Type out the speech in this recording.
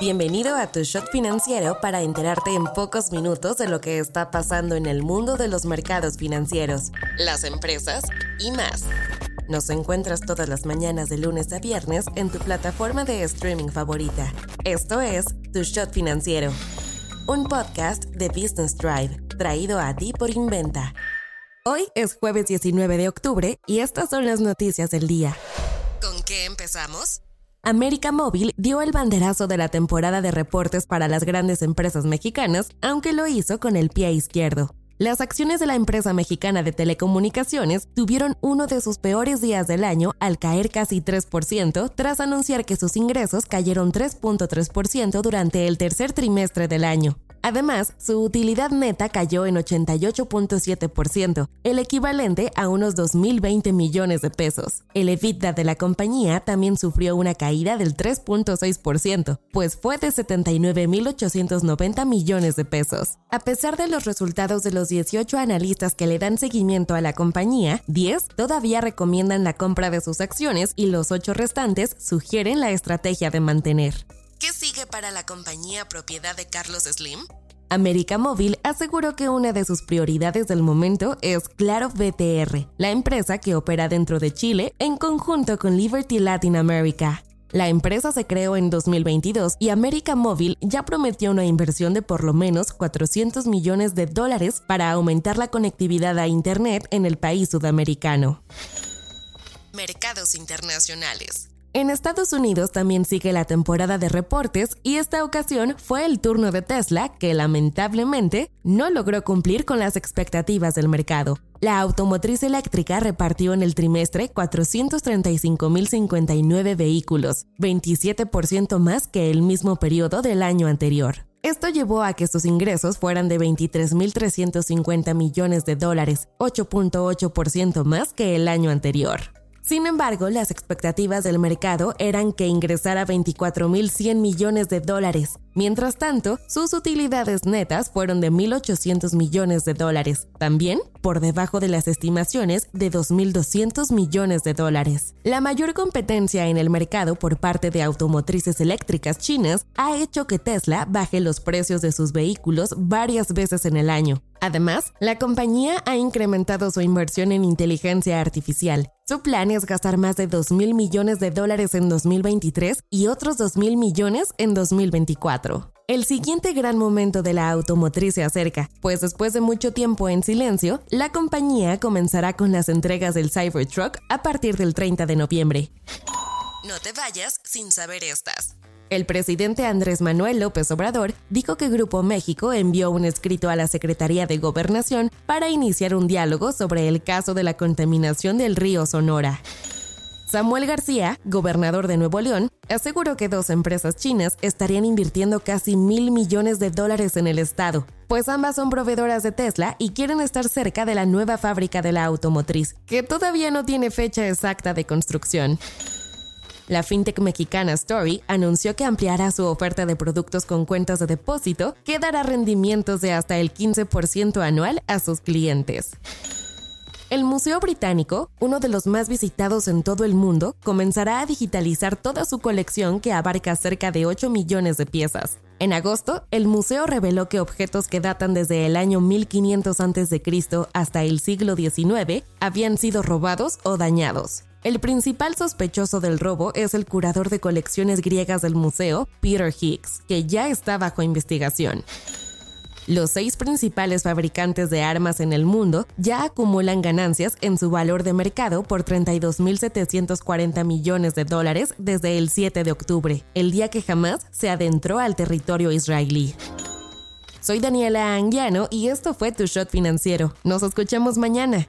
Bienvenido a tu shot financiero para enterarte en pocos minutos de lo que está pasando en el mundo de los mercados financieros, las empresas y más. Nos encuentras todas las mañanas de lunes a viernes en tu plataforma de streaming favorita. Esto es Tu Shot Financiero, un podcast de Business Drive, traído a ti por Inventa. Hoy es jueves 19 de octubre y estas son las noticias del día. ¿Con qué empezamos? América Móvil dio el banderazo de la temporada de reportes para las grandes empresas mexicanas, aunque lo hizo con el pie izquierdo. Las acciones de la empresa mexicana de telecomunicaciones tuvieron uno de sus peores días del año al caer casi 3% tras anunciar que sus ingresos cayeron 3.3% durante el tercer trimestre del año. Además, su utilidad neta cayó en 88.7%, el equivalente a unos 2.020 millones de pesos. El EBITDA de la compañía también sufrió una caída del 3.6%, pues fue de 79.890 millones de pesos. A pesar de los resultados de los 18 analistas que le dan seguimiento a la compañía, 10 todavía recomiendan la compra de sus acciones y los 8 restantes sugieren la estrategia de mantener. ¿Qué sigue para la compañía propiedad de Carlos Slim? América Móvil aseguró que una de sus prioridades del momento es Claro BTR, la empresa que opera dentro de Chile en conjunto con Liberty Latin America. La empresa se creó en 2022 y América Móvil ya prometió una inversión de por lo menos 400 millones de dólares para aumentar la conectividad a Internet en el país sudamericano. Mercados internacionales. En Estados Unidos también sigue la temporada de reportes y esta ocasión fue el turno de Tesla que lamentablemente no logró cumplir con las expectativas del mercado. La automotriz eléctrica repartió en el trimestre 435.059 vehículos, 27% más que el mismo periodo del año anterior. Esto llevó a que sus ingresos fueran de 23.350 millones de dólares, 8.8% más que el año anterior. Sin embargo, las expectativas del mercado eran que ingresara 24.100 millones de dólares. Mientras tanto, sus utilidades netas fueron de 1.800 millones de dólares, también por debajo de las estimaciones de 2.200 millones de dólares. La mayor competencia en el mercado por parte de automotrices eléctricas chinas ha hecho que Tesla baje los precios de sus vehículos varias veces en el año. Además, la compañía ha incrementado su inversión en inteligencia artificial. Su plan es gastar más de 2 mil millones de dólares en 2023 y otros 2 mil millones en 2024. El siguiente gran momento de la automotriz se acerca, pues después de mucho tiempo en silencio, la compañía comenzará con las entregas del Cybertruck a partir del 30 de noviembre. No te vayas sin saber estas. El presidente Andrés Manuel López Obrador dijo que Grupo México envió un escrito a la Secretaría de Gobernación para iniciar un diálogo sobre el caso de la contaminación del río Sonora. Samuel García, gobernador de Nuevo León, aseguró que dos empresas chinas estarían invirtiendo casi mil millones de dólares en el estado, pues ambas son proveedoras de Tesla y quieren estar cerca de la nueva fábrica de la automotriz, que todavía no tiene fecha exacta de construcción. La fintech mexicana Story anunció que ampliará su oferta de productos con cuentas de depósito que dará rendimientos de hasta el 15% anual a sus clientes. El Museo Británico, uno de los más visitados en todo el mundo, comenzará a digitalizar toda su colección que abarca cerca de 8 millones de piezas. En agosto, el museo reveló que objetos que datan desde el año 1500 a.C. hasta el siglo XIX habían sido robados o dañados. El principal sospechoso del robo es el curador de colecciones griegas del museo, Peter Higgs, que ya está bajo investigación. Los seis principales fabricantes de armas en el mundo ya acumulan ganancias en su valor de mercado por 32.740 millones de dólares desde el 7 de octubre, el día que jamás se adentró al territorio israelí. Soy Daniela Anguiano y esto fue Tu Shot Financiero. Nos escuchamos mañana.